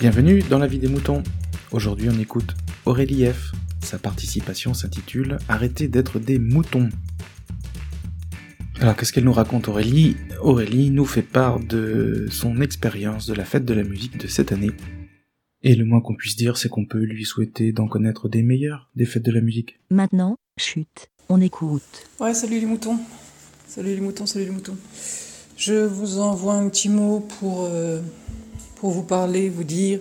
Bienvenue dans la vie des moutons. Aujourd'hui, on écoute Aurélie F. Sa participation s'intitule Arrêtez d'être des moutons. Alors, qu'est-ce qu'elle nous raconte, Aurélie? Aurélie nous fait part de son expérience de la fête de la musique de cette année. Et le moins qu'on puisse dire, c'est qu'on peut lui souhaiter d'en connaître des meilleurs, des fêtes de la musique. Maintenant, chute, on écoute. Ouais, salut les moutons. Salut les moutons, salut les moutons. Je vous envoie un petit mot pour, euh, pour vous parler, vous dire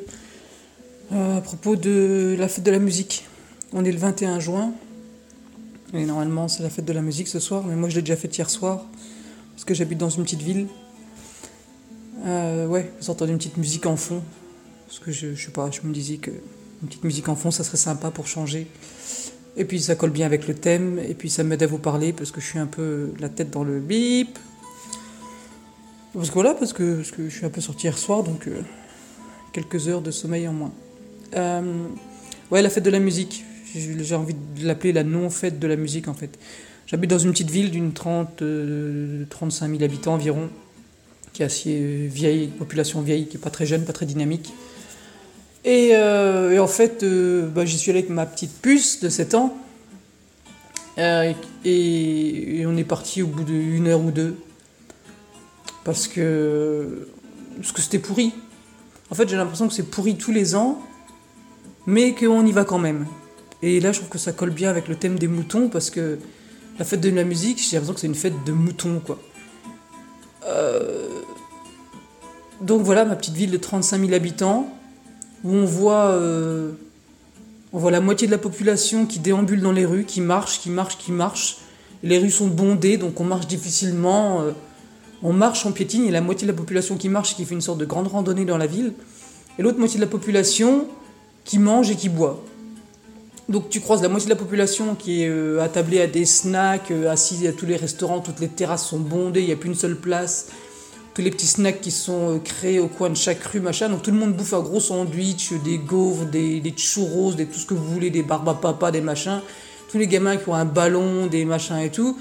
euh, à propos de la fête de la musique. On est le 21 juin. Et normalement, c'est la fête de la musique ce soir, mais moi je l'ai déjà fait hier soir, parce que j'habite dans une petite ville. Euh, ouais, vous entendez une petite musique en fond, parce que je, je sais pas, je me disais que une petite musique en fond, ça serait sympa pour changer. Et puis ça colle bien avec le thème, et puis ça m'aide à vous parler, parce que je suis un peu la tête dans le bip. Parce que voilà, parce que, parce que je suis un peu sorti hier soir, donc euh, quelques heures de sommeil en moins. Euh, ouais, la fête de la musique. J'ai envie de l'appeler la non-fête de la musique en fait. J'habite dans une petite ville d'une 30, euh, 35 000 habitants environ, qui est assez euh, vieille, population vieille, qui est pas très jeune, pas très dynamique. Et, euh, en fait, bah, j'y suis allé avec ma petite puce de 7 ans. Et, et on est parti au bout d'une heure ou deux. Parce que parce que c'était pourri. En fait, j'ai l'impression que c'est pourri tous les ans, mais qu'on y va quand même. Et là, je trouve que ça colle bien avec le thème des moutons, parce que la fête de la musique, j'ai l'impression que c'est une fête de moutons, quoi. Euh, Donc voilà, ma petite ville de 35 000 habitants, où on voit, euh, on voit la moitié de la population qui déambule dans les rues, qui marche, qui marche, qui marche. Les rues sont bondées, donc on marche difficilement. euh, on marche, on piétine, et la moitié de la population qui marche, qui fait une sorte de grande randonnée dans la ville, et l'autre moitié de la population qui mange et qui boit. Donc tu croises la moitié de la population qui est euh, attablée à des snacks, euh, assise à tous les restaurants, toutes les terrasses sont bondées, il n'y a plus une seule place. Tous les petits snacks qui sont euh, créés au coin de chaque rue, machin. Donc tout le monde bouffe un gros sandwich, des gaufres, des, des churros, des, tout ce que vous voulez, des barbes à papa, des machins. Tous les gamins qui ont un ballon, des machins et tout.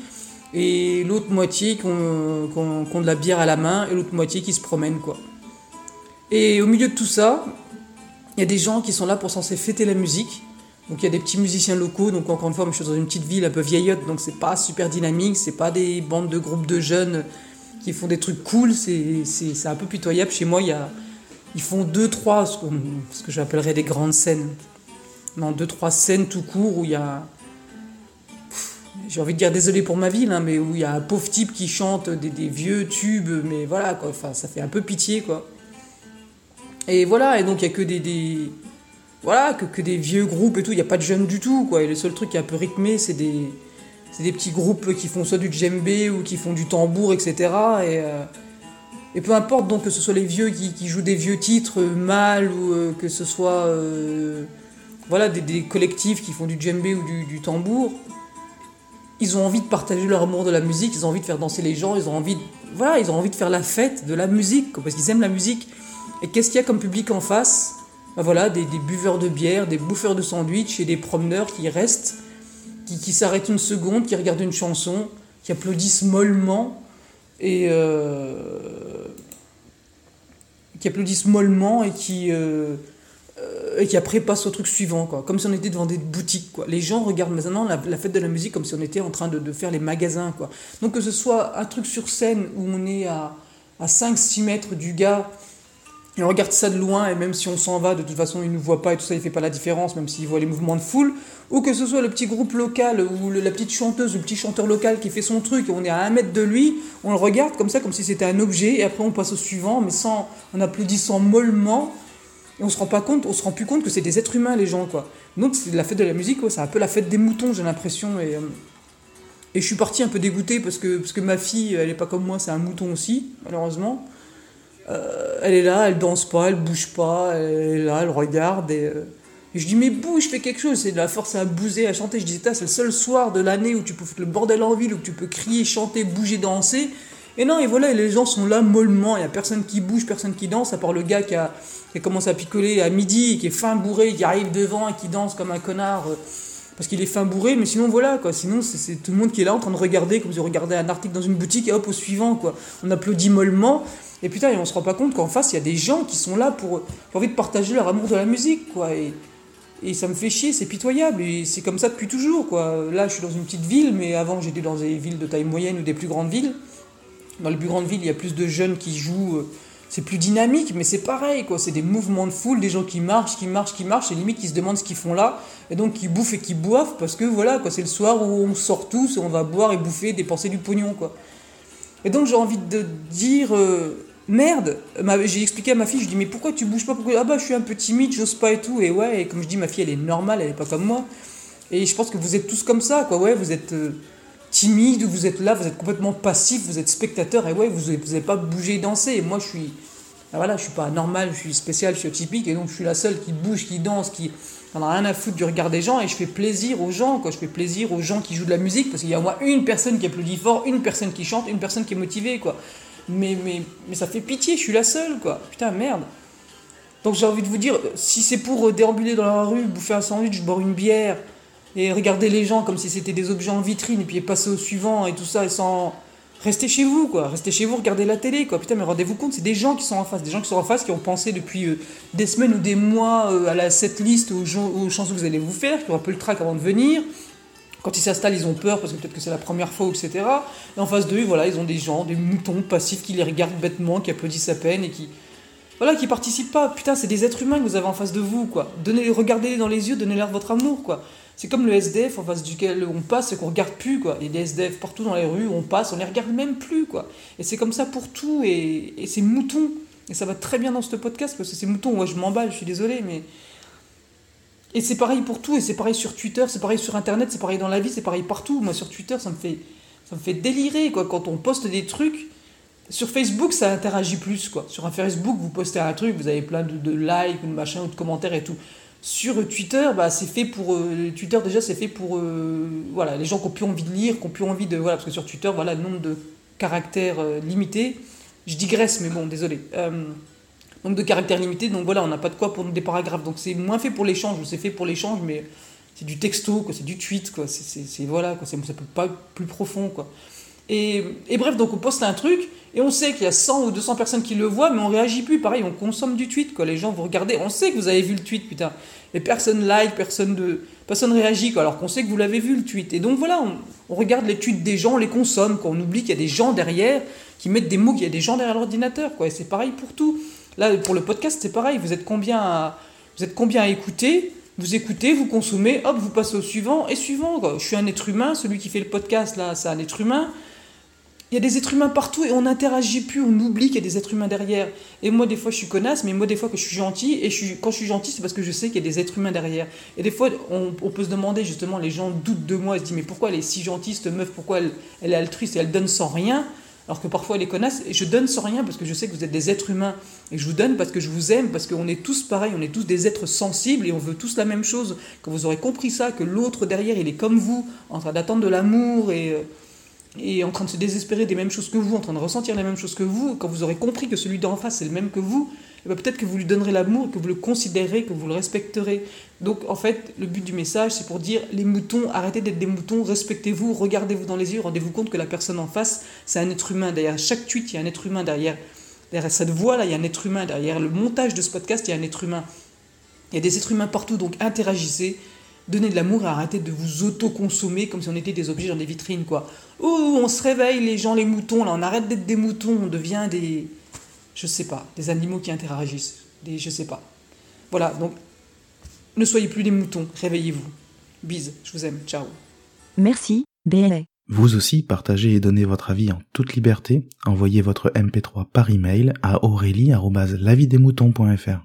Et l'autre moitié qui ont, de la bière à la main et l'autre moitié qui se promène, quoi. Et au milieu de tout ça, il y a des gens qui sont là pour censés fêter la musique. Donc il y a des petits musiciens locaux. Donc encore une fois, je suis dans une petite ville un peu vieillotte, donc c'est pas super dynamique. C'est pas des bandes de groupes de jeunes qui font des trucs cool. C'est un peu pitoyable. Chez moi, il y a, ils font deux, trois, ce que, ce que j'appellerais des grandes scènes. Non, deux, trois scènes tout court où il y a. J'ai envie de dire désolé pour ma ville, hein, mais où il y a un pauvre type qui chante des, vieux tubes, mais voilà, quoi. Enfin, ça fait un peu pitié, quoi. Et voilà, et donc il y a que des, voilà, que, que des vieux groupes et tout, il n'y a pas de jeunes du tout, quoi. Et le seul truc qui est un peu rythmé, c'est des, des petits groupes qui font soit du djembé ou qui font du tambour, etc. Et, euh, et peu importe donc que ce soit les vieux qui, jouent des vieux titres euh, mal ou euh, que ce soit voilà, des, collectifs qui font du djembé ou du tambour, ils ont envie de partager leur amour de la musique, ils ont envie de faire danser les gens, ils ont envie de, voilà, ils ont envie de faire la fête de la musique, parce qu'ils aiment la musique. Et qu'est-ce qu'il y a comme public en face? Ben voilà, des, buveurs de bière, des bouffeurs de sandwich et des promeneurs qui restent, qui, qui s'arrêtent une seconde, qui regardent une chanson, qui applaudissent mollement et euh, qui applaudissent mollement et qui euh, et qui après passent au truc suivant quoi. Comme si on était devant des boutiques quoi. Les gens regardent maintenant la, la fête de la musique comme si on était en train de, faire les magasins quoi. Donc que ce soit un truc sur scène où on est à, à 5-6 mètres du gars et on regarde ça de loin, et même si on s'en va, de toute façon, il nous voit pas, et tout ça, il fait pas la différence, même s'il voit les mouvements de foule. Ou que ce soit le petit groupe local, ou la petite chanteuse, ou le petit chanteur local qui fait son truc, et on est à un mètre de lui, on le regarde comme ça, comme si c'était un objet, et après on passe au suivant, mais sans, en applaudissant mollement, et on se rend pas compte, on se rend plus compte que c'est des êtres humains, les gens, quoi. Donc, c'est la fête de la musique, c'est un peu la fête des moutons, j'ai l'impression, et. euh, et je suis parti un peu dégoûté parce que, ma fille, elle est pas comme moi, c'est un mouton aussi, malheureusement. Euh, elle est là, elle danse pas, elle bouge pas, elle est là, elle regarde et, euh, je dis mais bouge, fais quelque chose, c'est de la force à bouser, à chanter. Je dis Tain, c'est le seul soir de l'année où tu peux foutre le bordel en ville, où tu peux crier, chanter, bouger, danser. Et non, et voilà, les gens sont là mollement, il y a personne qui bouge, personne qui danse, à part le gars qui a, à picoler à midi, qui est fin bourré, qui arrive devant et qui danse comme un connard. euh, parce qu'il est fin bourré, mais sinon voilà quoi. Sinon c'est tout le monde qui est là en train de regarder comme si on regardait un article dans une boutique et hop au suivant quoi. On applaudit mollement et putain et on se rend pas compte qu'en face il y a des gens qui sont là pour qui envie de partager leur amour de la musique quoi. Et, et ça me fait chier, c'est pitoyable et c'est comme ça depuis toujours quoi. Là je suis dans une petite ville, mais avant j'étais dans des villes de taille moyenne ou des plus grandes villes. Dans les plus grandes villes il y a plus de jeunes qui jouent. Euh, c'est plus dynamique, mais c'est pareil, quoi. C'est des mouvements de foule, des gens qui marchent, qui marchent, qui marchent, et limite qui se demandent ce qu'ils font là, et donc qui bouffent et qui boivent, parce que voilà, quoi. C'est le soir où on sort tous, et on va boire et bouffer, dépenser du pognon, quoi. Et donc j'ai envie de dire, euh, merde, j'ai expliqué à ma fille, je dis, mais pourquoi tu bouges pas Ah bah je suis un peu timide, j'ose pas et tout, et ouais, et comme je dis, ma fille elle est normale, elle est pas comme moi. Et je pense que vous êtes tous comme ça, quoi, ouais, vous êtes. Euh, timide, vous êtes là, vous êtes complètement passif, vous êtes spectateur, et ouais, vous n'avez pas bougé dansé. Et moi, je suis, ben voilà, je suis pas normal, je suis spécial, je suis atypique, et donc je suis la seule qui bouge, qui danse, qui n'en a rien à foutre du regard des gens, et je fais plaisir aux gens, quoi. Je fais plaisir aux gens qui jouent de la musique, parce qu'il y a au moins une personne qui applaudit fort, une personne qui chante, une personne qui est motivée, quoi. Mais, mais, mais ça fait pitié, je suis la seule, quoi. Putain, merde. Donc j'ai envie de vous dire, si c'est pour déambuler dans la rue, bouffer un sandwich, boire une bière, et regarder les gens comme si c'était des objets en vitrine, et puis passer au suivant et tout ça, et sans. Restez chez vous, quoi. Restez chez vous, regardez la télé, quoi. Putain, mais rendez-vous compte, c'est des gens qui sont en face, des gens qui sont en face, qui ont pensé depuis euh, des semaines ou des mois euh, à la, cette liste, aux, aux chansons que vous allez vous faire, qui ont un peu le trac avant de venir. Quand ils s'installent, ils ont peur parce que peut-être que c'est la première fois, etc. Et en face d'eux, voilà, ils ont des gens, des moutons passifs qui les regardent bêtement, qui applaudissent à peine et qui. Voilà, qui participent pas. Putain, c'est des êtres humains que vous avez en face de vous, quoi. Donnez, regardez-les dans les yeux, donnez-leur votre amour, quoi. C'est comme le SDF en face duquel on passe et qu'on regarde plus, quoi. Il y a des SDF partout dans les rues, on passe, on les regarde même plus, quoi. Et c'est comme ça pour tout, et, c'est mouton. Et ça va très bien dans ce podcast, parce que c'est mouton. Moi, je m'emballe, je suis désolé, mais. Et c'est pareil pour tout, et c'est pareil sur Twitter, c'est pareil sur Internet, c'est pareil dans la vie, c'est pareil partout. Moi, sur Twitter, ça me fait, ça me fait délirer, quoi, quand on poste des trucs. Sur Facebook, ça interagit plus, quoi. Sur un Facebook, vous postez un truc, vous avez plein de, de likes, ou de machins, ou de commentaires et tout. Sur Twitter, bah, c'est fait pour. Euh, Twitter, déjà, c'est fait pour. Euh, voilà, les gens qui ont plus envie de lire, qui ont plus envie de. Voilà, parce que sur Twitter, voilà, le nombre de caractères euh, limités. Je digresse, mais bon, désolé. nombre de caractères limités, donc voilà, on n'a pas de quoi pour des paragraphes. Donc c'est moins fait pour l'échange, c'est fait pour l'échange, mais c'est du texto, c'est du tweet, quoi. C'est, voilà, quoi, ça peut pas plus profond, quoi. Et, bref, donc on poste un truc et on sait qu'il y a 100 ou 200 personnes qui le voient, mais on réagit plus. Pareil, on consomme du tweet. Quoi. Les gens vous regardez, on sait que vous avez vu le tweet, putain. Et personne like, personne de, personne réagit, quoi, alors qu'on sait que vous l'avez vu le tweet. Et donc voilà, on, regarde les tweets des gens, on les consomme. Quoi. On oublie qu'il y a des gens derrière qui mettent des mots, qu'il y a des gens derrière l'ordinateur. Et c'est pareil pour tout. Là, pour le podcast, c'est pareil. Vous êtes combien à, vous êtes combien à écouter? Vous écoutez, vous consommez, hop, vous passez au suivant, et suivant. Quoi. Je suis un être humain, celui qui fait le podcast, là, c'est un être humain. Il y a des êtres humains partout et on n'interagit plus, on oublie qu'il y a des êtres humains derrière. Et moi, des fois, je suis connasse, mais moi, des fois, que je suis gentil, et je suis, quand je suis gentil, c'est parce que je sais qu'il y a des êtres humains derrière. Et des fois, on, peut se demander, justement, les gens doutent de moi, ils se disent, mais pourquoi elle est si gentille, cette meuf, pourquoi elle, elle est altruiste et elle donne sans rien? Alors que parfois elle est connasse, et je donne sans rien parce que je sais que vous êtes des êtres humains, et je vous donne parce que je vous aime, parce qu'on est tous pareils, on est tous des êtres sensibles, et on veut tous la même chose. Quand vous aurez compris ça, que l'autre derrière, il est comme vous, en train d'attendre de l'amour, et, euh, et en train de se désespérer des mêmes choses que vous, en train de ressentir les mêmes choses que vous, quand vous aurez compris que celui d'en face c'est le même que vous, eh ben, peut-être que vous lui donnerez l'amour, que vous le considérez, que vous le respecterez. Donc en fait, le but du message, c'est pour dire les moutons, arrêtez d'être des moutons, respectez-vous, regardez-vous dans les yeux, rendez-vous compte que la personne en face, c'est un être humain. Derrière chaque tweet, il y a un être humain derrière. Derrière cette voix-là, il y a un être humain. Derrière le montage de ce podcast, il y a un être humain. Il y a des êtres humains partout, donc interagissez, donnez de l'amour et arrêtez de vous auto-consommer comme si on était des objets dans des vitrines, quoi. Ouh, on se réveille, les gens, les moutons, là, on arrête d'être des moutons, on devient des. Je sais pas, des animaux qui interagissent. Des. Je sais pas. Voilà, donc, ne soyez plus des moutons, réveillez-vous. Bise, je vous aime, ciao. Merci, BLA. Vous aussi, partagez et donnez votre avis en toute liberté. Envoyez votre MP3 par email à aurélie.lavidesmoutons.fr.